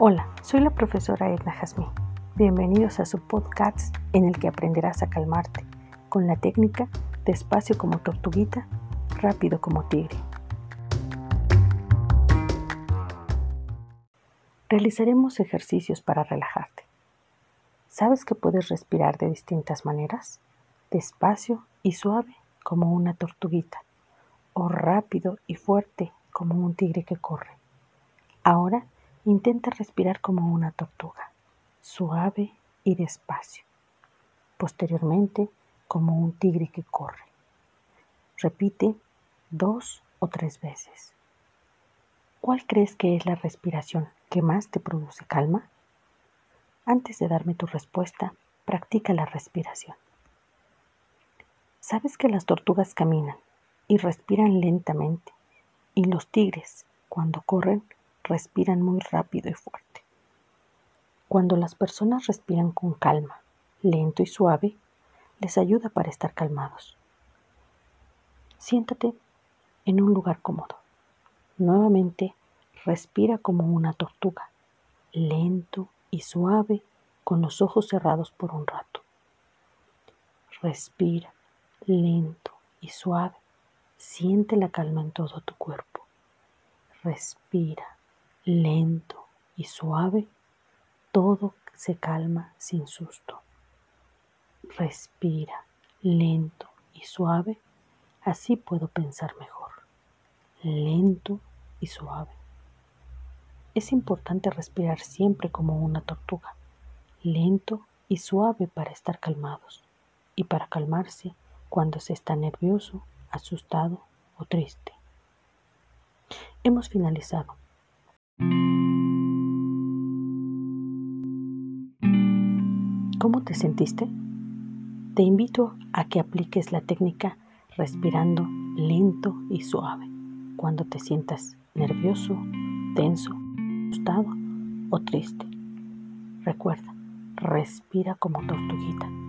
Hola, soy la profesora Edna Jazmín. Bienvenidos a su podcast en el que aprenderás a calmarte con la técnica despacio como tortuguita, rápido como tigre. Realizaremos ejercicios para relajarte. ¿Sabes que puedes respirar de distintas maneras? Despacio y suave como una tortuguita o rápido y fuerte como un tigre que corre. Ahora Intenta respirar como una tortuga, suave y despacio. Posteriormente, como un tigre que corre. Repite dos o tres veces. ¿Cuál crees que es la respiración que más te produce calma? Antes de darme tu respuesta, practica la respiración. ¿Sabes que las tortugas caminan y respiran lentamente y los tigres, cuando corren, respiran muy rápido y fuerte. Cuando las personas respiran con calma, lento y suave, les ayuda para estar calmados. Siéntate en un lugar cómodo. Nuevamente, respira como una tortuga, lento y suave, con los ojos cerrados por un rato. Respira lento y suave. Siente la calma en todo tu cuerpo. Respira lento y suave, todo se calma sin susto. Respira lento y suave, así puedo pensar mejor. Lento y suave. Es importante respirar siempre como una tortuga, lento y suave para estar calmados y para calmarse cuando se está nervioso, asustado o triste. Hemos finalizado. ¿Cómo te sentiste? Te invito a que apliques la técnica respirando lento y suave cuando te sientas nervioso, tenso, asustado o triste. Recuerda, respira como tortuguita.